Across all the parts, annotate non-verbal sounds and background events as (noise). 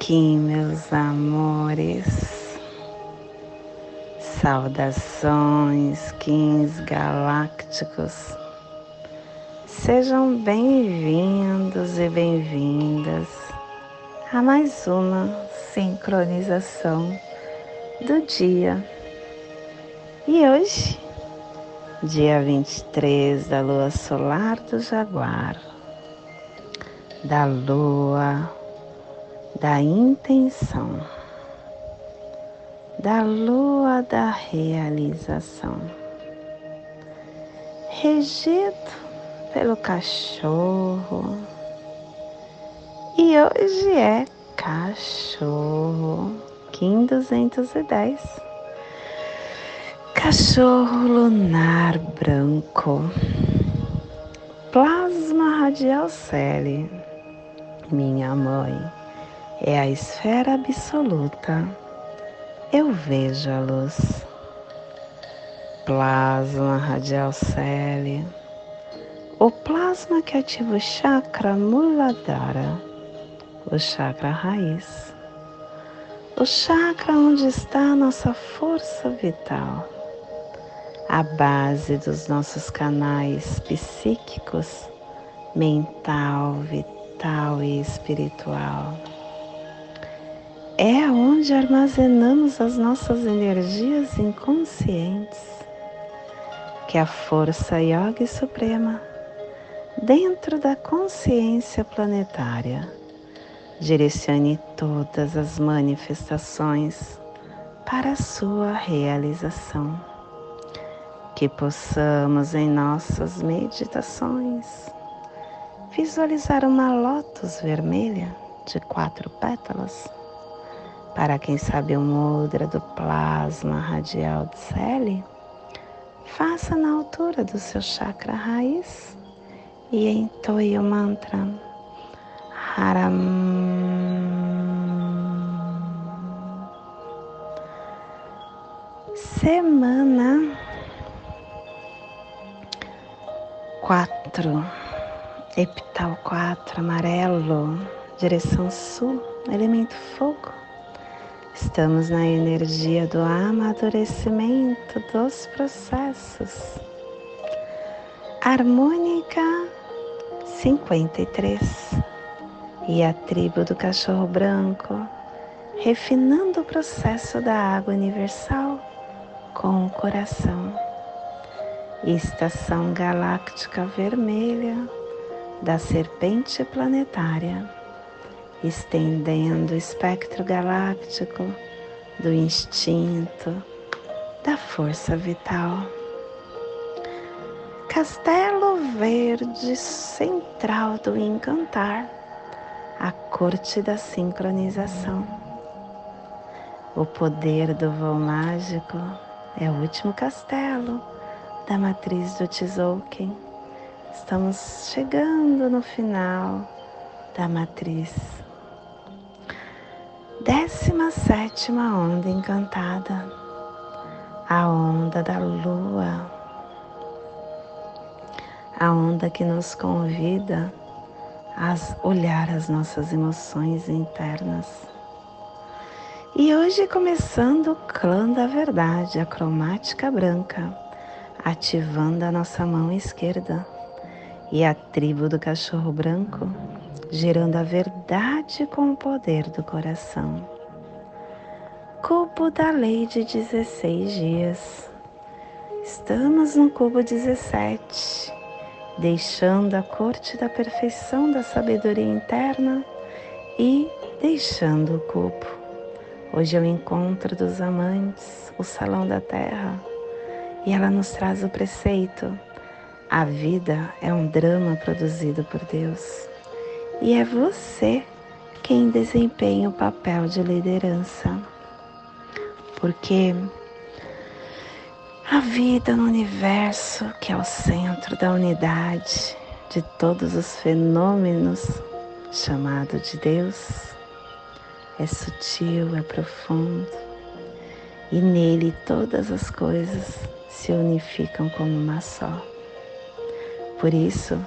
Kim, meus amores. Saudações, Kings galácticos. Sejam bem-vindos e bem-vindas a mais uma sincronização do dia. E hoje dia 23 da lua solar do Jaguar, da lua da intenção, da lua da realização, regido pelo cachorro. E hoje é cachorro, Kim 210 Cachorro lunar branco, plasma radial cele, minha mãe, é a esfera absoluta. Eu vejo a luz. Plasma radial cele, o plasma que ativa o chakra muladhara, o chakra raiz, o chakra onde está a nossa força vital a base dos nossos canais psíquicos, mental, vital e espiritual. É onde armazenamos as nossas energias inconscientes, que a força yoga suprema, dentro da consciência planetária, direcione todas as manifestações para a sua realização que possamos em nossas meditações visualizar uma lótus vermelha de quatro pétalas. Para quem sabe o mudra do plasma radial de Sele, faça na altura do seu chakra raiz e entoie o mantra Haram. Semana 4, epital 4, amarelo, direção sul, elemento fogo. Estamos na energia do amadurecimento dos processos. Harmônica 53 e a tribo do cachorro branco, refinando o processo da água universal com o coração. Estação galáctica vermelha da serpente planetária, estendendo o espectro galáctico do instinto, da força vital. Castelo Verde Central do Encantar, a corte da sincronização. O poder do voo mágico é o último castelo da matriz do Tzolk'in. Estamos chegando no final da matriz. Décima sétima onda encantada, a onda da lua, a onda que nos convida a olhar as nossas emoções internas. E hoje começando o clã da verdade, a cromática branca ativando a nossa mão esquerda e a tribo do cachorro branco, gerando a verdade com o poder do coração. Cubo da lei de 16 dias. Estamos no cubo 17, deixando a corte da perfeição da sabedoria interna e deixando o cubo. Hoje é o encontro dos amantes, o salão da terra e ela nos traz o preceito: a vida é um drama produzido por Deus e é você quem desempenha o papel de liderança. Porque a vida no universo, que é o centro da unidade de todos os fenômenos, chamado de Deus, é sutil, é profundo, e nele todas as coisas se unificam como uma só. Por isso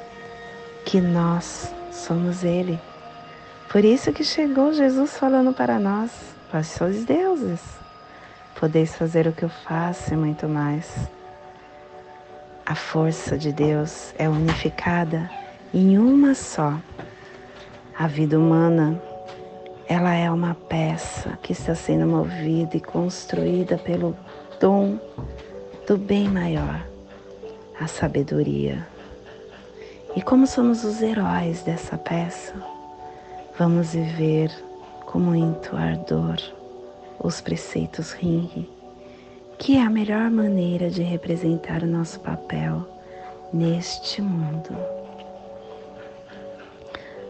que nós somos Ele. Por isso que chegou Jesus falando para nós: Vós sois deuses, podeis fazer o que eu faço e muito mais. A força de Deus é unificada em uma só. A vida humana, ela é uma peça que está sendo movida e construída pelo dom do bem maior, a sabedoria. E como somos os heróis dessa peça, vamos viver com muito ardor os preceitos Ring que é a melhor maneira de representar o nosso papel neste mundo.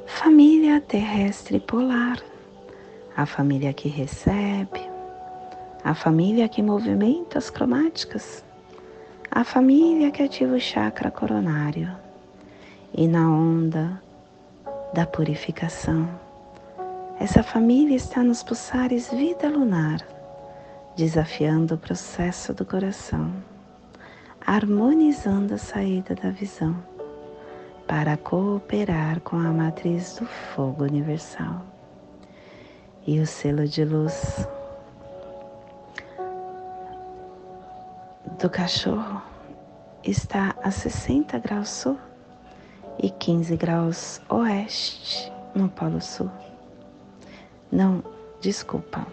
Família terrestre polar, a família que recebe, a família que movimenta as cromáticas, a família que ativa o chakra coronário e na onda da purificação. Essa família está nos pulsares vida lunar desafiando o processo do coração, harmonizando a saída da visão, para cooperar com a matriz do fogo universal. E o selo de luz do cachorro está a 60 graus sul e 15 graus oeste no Polo Sul. Não, desculpa,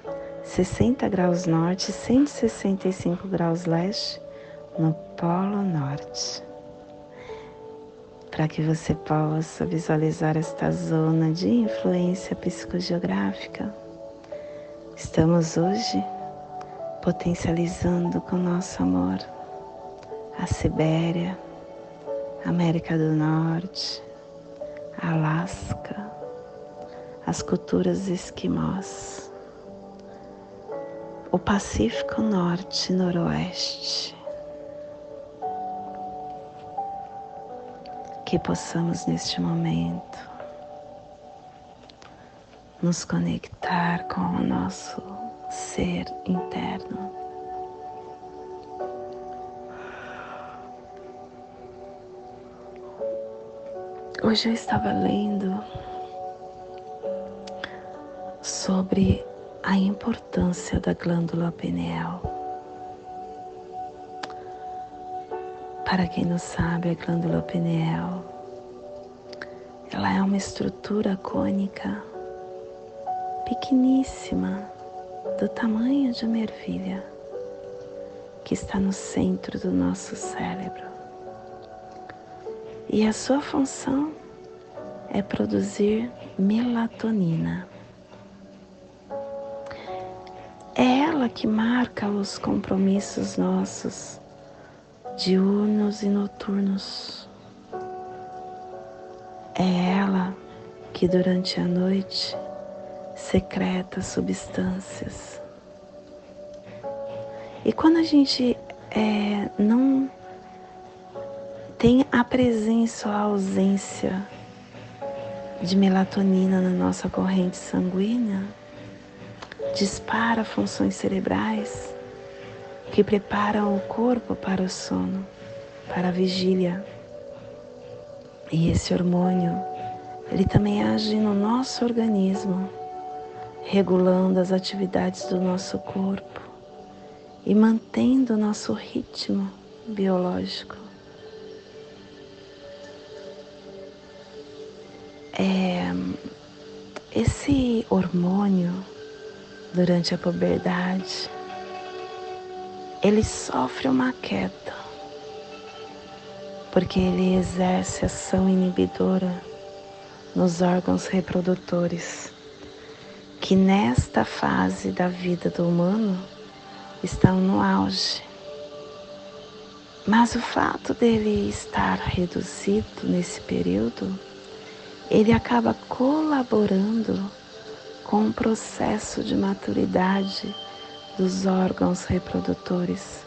60 graus norte, 165 graus leste no Polo Norte. Para que você possa visualizar esta zona de influência psicogeográfica, estamos hoje potencializando com nosso amor a Sibéria, América do Norte, Alasca, as culturas esquimós o Pacífico Norte e Noroeste. Que possamos neste momento nos conectar com o nosso ser interno. Hoje eu estava lendo sobre a importância da glândula pineal. Para quem não sabe, a glândula pineal ela é uma estrutura cônica pequeníssima, do tamanho de uma ervilha, que está no centro do nosso cérebro. E a sua função é produzir melatonina. É ela que marca os compromissos nossos, diurnos e noturnos. É ela que durante a noite secreta substâncias. E quando a gente é, não tem a presença ou a ausência de melatonina na nossa corrente sanguínea, dispara funções cerebrais que preparam o corpo para o sono, para a vigília. E esse hormônio, ele também age no nosso organismo, regulando as atividades do nosso corpo e mantendo o nosso ritmo biológico. É, esse hormônio durante a puberdade, ele sofre uma queda, porque ele exerce ação inibidora nos órgãos reprodutores, que nesta fase da vida do humano estão no auge. Mas o fato dele estar reduzido nesse período, ele acaba colaborando com o processo de maturidade dos órgãos reprodutores.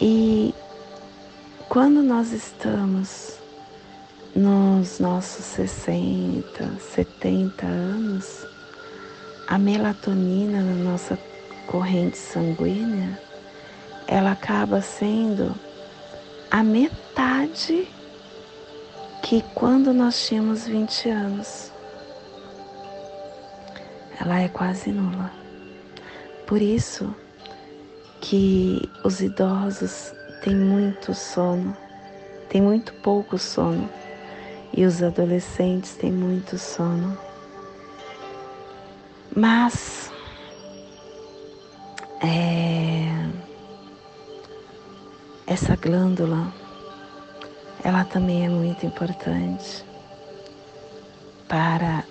E quando nós estamos nos nossos 60, 70 anos, a melatonina na nossa corrente sanguínea, ela acaba sendo a metade que quando nós tínhamos 20 anos. Ela é quase nula. Por isso que os idosos têm muito sono, têm muito pouco sono, e os adolescentes têm muito sono. Mas é, essa glândula, ela também é muito importante para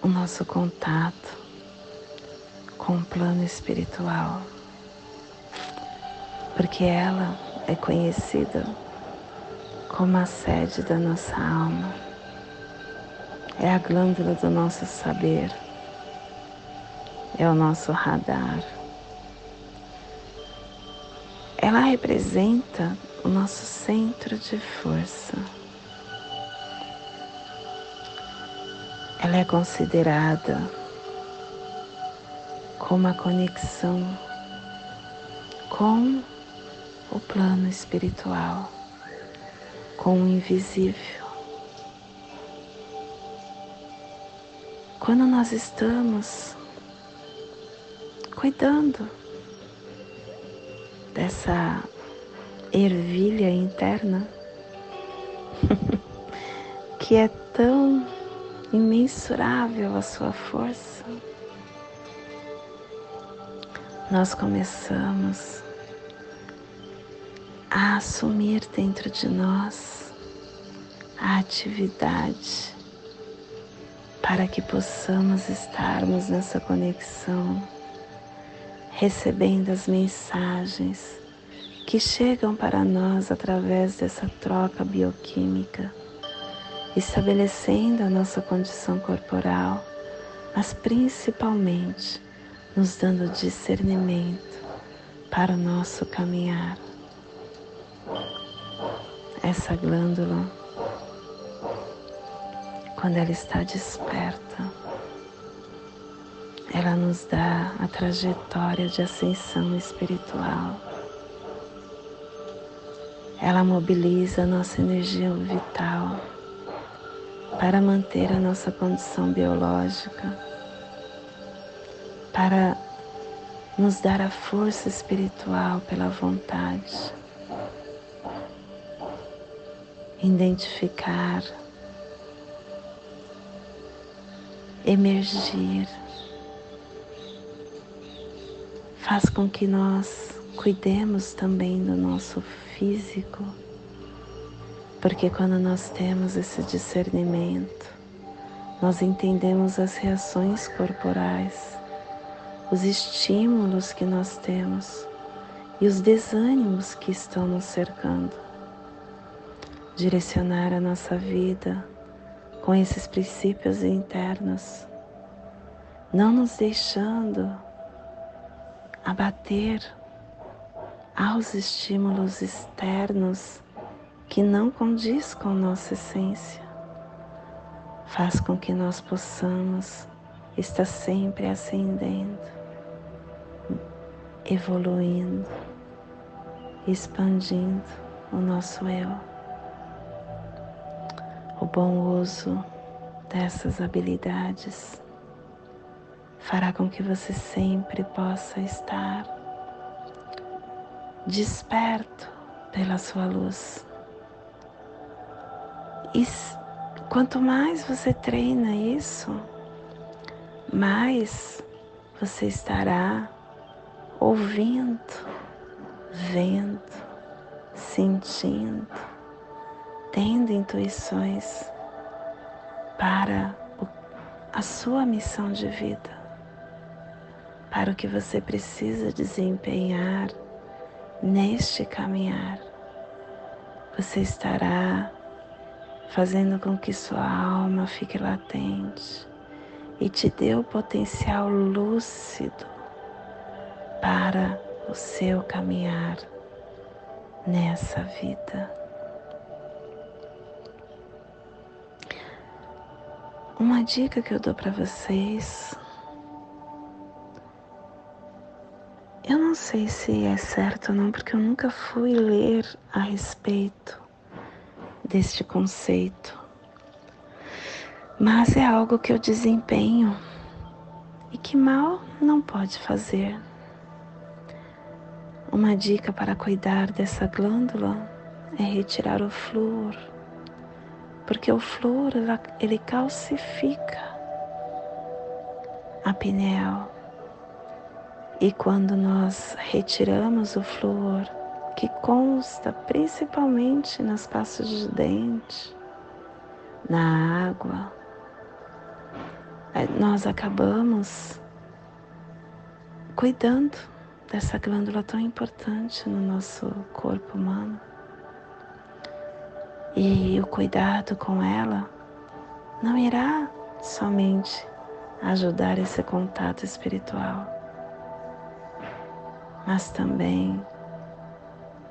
o nosso contato com o plano espiritual, porque ela é conhecida como a sede da nossa alma, é a glândula do nosso saber, é o nosso radar. Ela representa o nosso centro de força. Ela é considerada como a conexão com o plano espiritual, com o invisível. Quando nós estamos cuidando dessa ervilha interna (laughs) que é tão imensurável a sua força, nós começamos a assumir dentro de nós a atividade para que possamos estarmos nessa conexão, recebendo as mensagens que chegam para nós através dessa troca bioquímica, estabelecendo a nossa condição corporal, mas principalmente nos dando discernimento para o nosso caminhar. Essa glândula, quando ela está desperta, ela nos dá a trajetória de ascensão espiritual ela mobiliza a nossa energia vital para manter a nossa condição biológica, para nos dar a força espiritual pela vontade, identificar, emergir, faz com que nós cuidemos também do nosso físico, porque quando nós temos esse discernimento, nós entendemos as reações corporais, os estímulos que nós temos e os desânimos que estão nos cercando. Direcionar a nossa vida com esses princípios internos, não nos deixando abater aos estímulos externos que não condiz com nossa essência, faz com que nós possamos estar sempre ascendendo, evoluindo, expandindo o nosso eu. O bom uso dessas habilidades fará com que você sempre possa estar desperto pela sua luz. E quanto mais você treina isso, mais você estará ouvindo, vendo, sentindo, tendo intuições para a sua missão de vida, para o que você precisa desempenhar Neste caminhar, você estará fazendo com que sua alma fique latente e te dê o potencial lúcido para o seu caminhar nessa vida. Uma dica que eu dou para vocês Eu não sei se é certo ou não, porque eu nunca fui ler a respeito deste conceito. Mas é algo que eu desempenho e que mal não pode fazer. Uma dica para cuidar dessa glândula é retirar o flúor, porque o flúor ele calcifica a pineal. E quando nós retiramos o flúor, que consta principalmente nas pastas de dente, na água, nós acabamos cuidando dessa glândula tão importante no nosso corpo humano. E o cuidado com ela não irá somente ajudar esse contato espiritual, mas também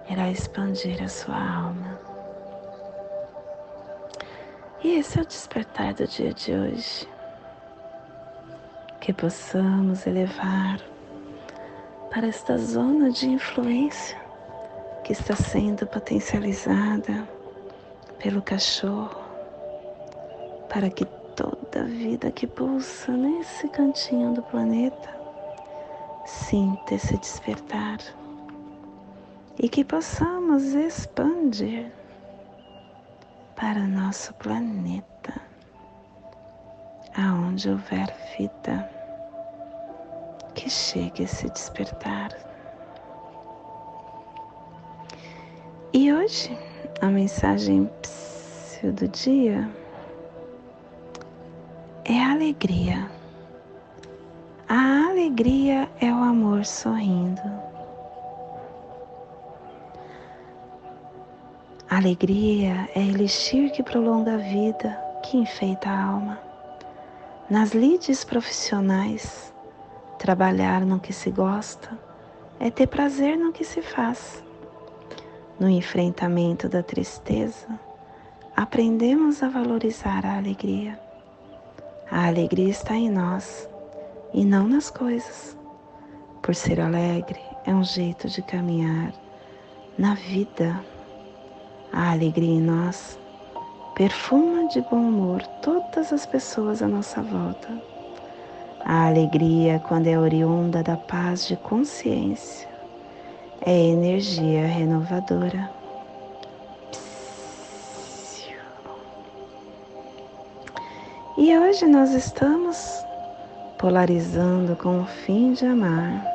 irá expandir a sua alma. E esse é o despertar do dia de hoje. Que possamos elevar para esta zona de influência que está sendo potencializada pelo cachorro, para que toda vida que pulsa nesse cantinho do planeta sinta esse despertar e que possamos expandir para nosso planeta, aonde houver vida que chegue a se despertar. E hoje a mensagem do dia é a alegria. A alegria é o amor sorrindo. Alegria é elixir que prolonga a vida, que enfeita a alma. Nas lides profissionais, Trabalhar no que se gosta é ter prazer no que se faz. No enfrentamento da tristeza, aprendemos a valorizar a alegria. A alegria está em nós e não nas coisas. Por ser alegre é um jeito de caminhar na vida. A alegria em nós perfuma de bom humor todas as pessoas à nossa volta a alegria, quando é oriunda da paz de consciência, é energia renovadora. E hoje nós estamos polarizando com o fim de amar,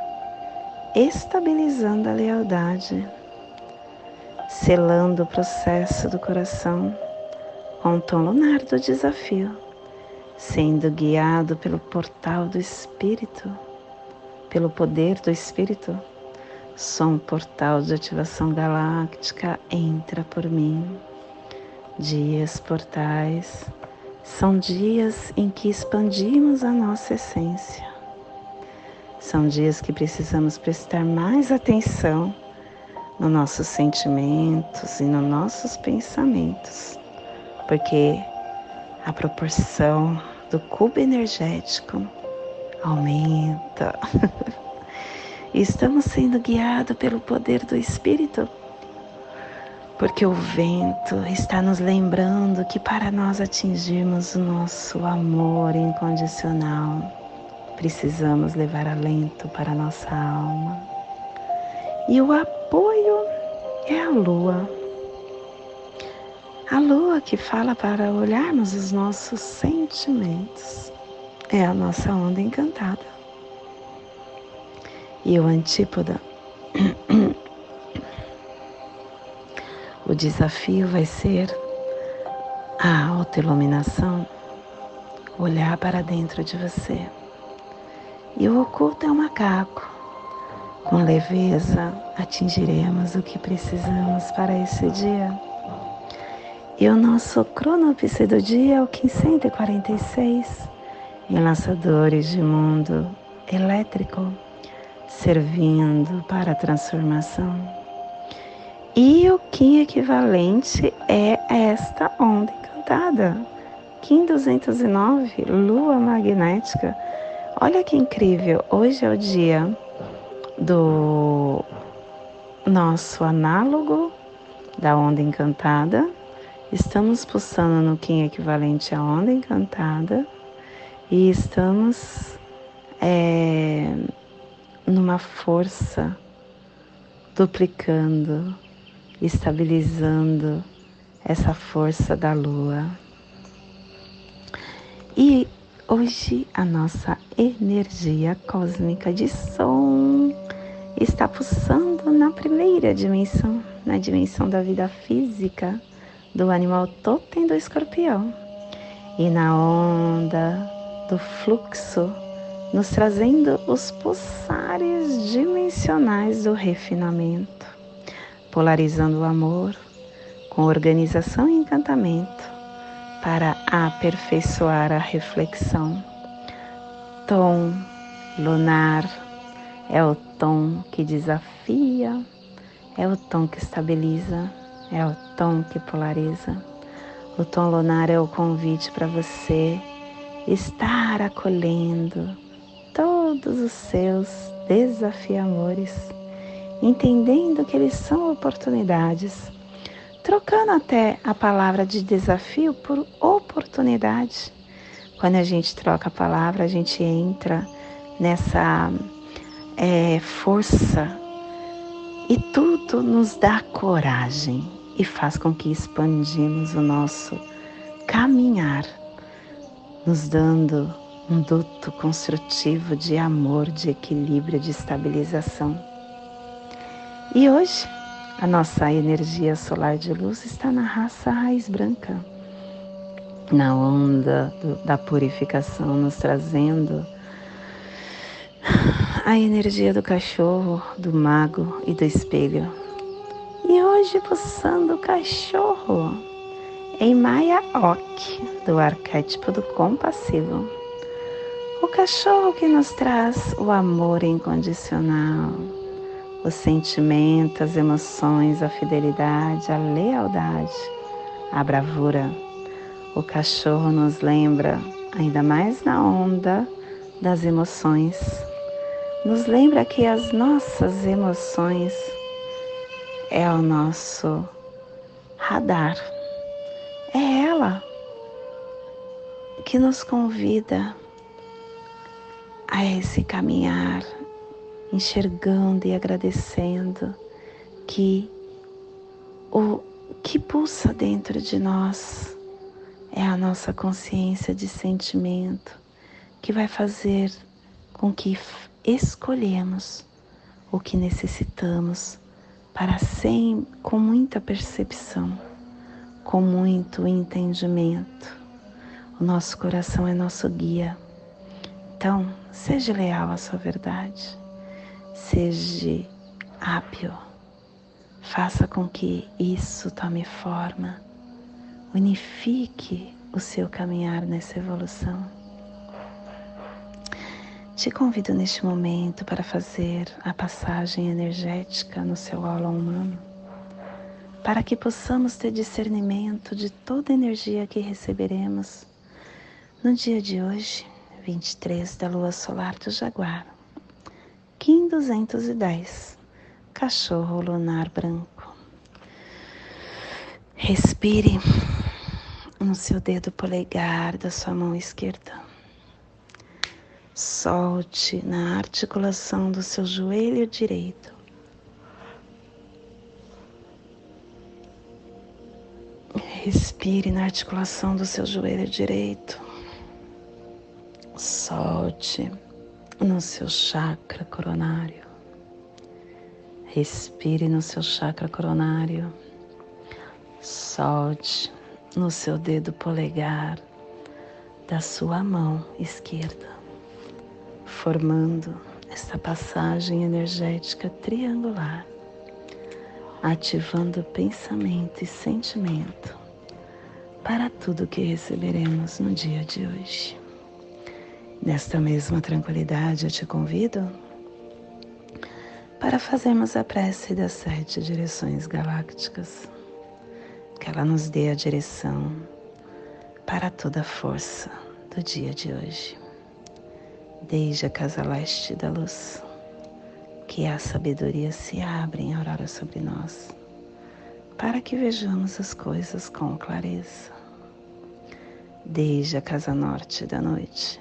estabilizando a lealdade, selando o processo do coração com o tom lunar do desafio sendo guiado pelo portal do Espírito, pelo poder do Espírito, sou um portal de ativação galáctica, entra por mim. Dias portais são dias em que expandimos a nossa essência. São dias que precisamos prestar mais atenção nos nossos sentimentos e nos nossos pensamentos, porque a proporção do cubo energético aumenta. (laughs) Estamos sendo guiados pelo poder do Espírito, porque o vento está nos lembrando que para nós atingirmos o nosso amor incondicional, precisamos levar alento para a nossa alma. E o apoio é a lua a lua que fala para olharmos os nossos sentimentos é a nossa onda encantada. E o antípoda, (clears throat) desafio vai ser a autoiluminação, olhar para dentro de você. E o oculto é o macaco. Com leveza atingiremos o que precisamos para esse dia. E o nosso cronopse do dia é o 1546, enlaçadores de mundo elétrico, servindo para a transformação. E o Kim equivalente é esta onda encantada, Kim 209, lua magnética. Olha que incrível, hoje é o dia do nosso análogo da onda encantada. Estamos pulsando no Kim equivalente à onda encantada e estamos é, numa força duplicando, estabilizando essa força da lua. E hoje a nossa energia cósmica de som está pulsando na primeira dimensão, na dimensão da vida física do animal totem do escorpião e na onda do fluxo, nos trazendo os pulsares dimensionais do refinamento, polarizando o amor com organização e encantamento para aperfeiçoar a reflexão. Tom lunar é o tom que desafia, é o tom que estabiliza, é o tom que polariza. O tom lunar é o convite para você estar acolhendo todos os seus desafiamores, entendendo que eles são oportunidades, trocando até a palavra de desafio por oportunidade. Quando a gente troca a palavra, a gente entra nessa é, força e tudo nos dá coragem e faz com que expandimos o nosso caminhar nos dando um duto construtivo de amor, de equilíbrio, de estabilização. E hoje, a nossa energia solar de luz está na raça raiz branca, na onda do, da purificação, nos trazendo a energia do cachorro, do mago e do espelho. E hoje, pulsando o cachorro em Maya Ok, do arquétipo do compassivo. O cachorro que nos traz o amor incondicional, o sentimento, as emoções, a fidelidade, a lealdade, a bravura. O cachorro nos lembra, ainda mais na onda das emoções, nos lembra que as nossas emoções é o nosso radar é ela que nos convida a esse caminhar, enxergando e agradecendo que o que pulsa dentro de nós é a nossa consciência de sentimento que vai fazer com que escolhemos o que necessitamos para sem com muita percepção com muito entendimento. O nosso coração é nosso guia. Então, seja leal à sua verdade, seja hábil, faça com que isso tome forma, unifique o seu caminhar nessa evolução. Te convido neste momento para fazer a passagem energética no seu aula humano para que possamos ter discernimento de toda a energia que receberemos no dia de hoje, 23 da lua solar do Jaguar, Kim 210, cachorro lunar branco. Respire no seu dedo polegar da sua mão esquerda. Solte na articulação do seu joelho direito Respire na articulação do seu joelho direito. Solte no seu chakra coronário. Respire no seu chakra coronário. Solte no seu dedo polegar da sua mão esquerda, formando esta passagem energética triangular, ativando pensamento e sentimento para tudo que receberemos no dia de hoje. Nesta mesma tranquilidade, eu te convido para fazermos a prece das sete direções galácticas, que ela nos dê a direção para toda a força do dia de hoje. Desde a casa leste da luz, que a sabedoria se abre em aurora sobre nós, para que vejamos as coisas com clareza. Desde a casa norte da noite,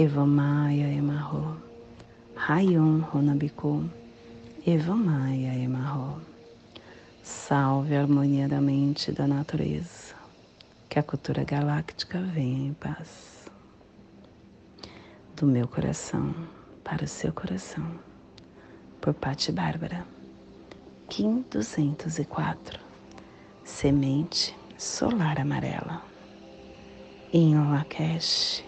Evamaya Emarro, Rayon Runabiku, Evamaya Emarro. Salve a harmonia da mente e da natureza, que a cultura galáctica venha em paz. Do meu coração para o seu coração, por Patti Bárbara, Kim 204, Semente Solar Amarela. Em Lakesh,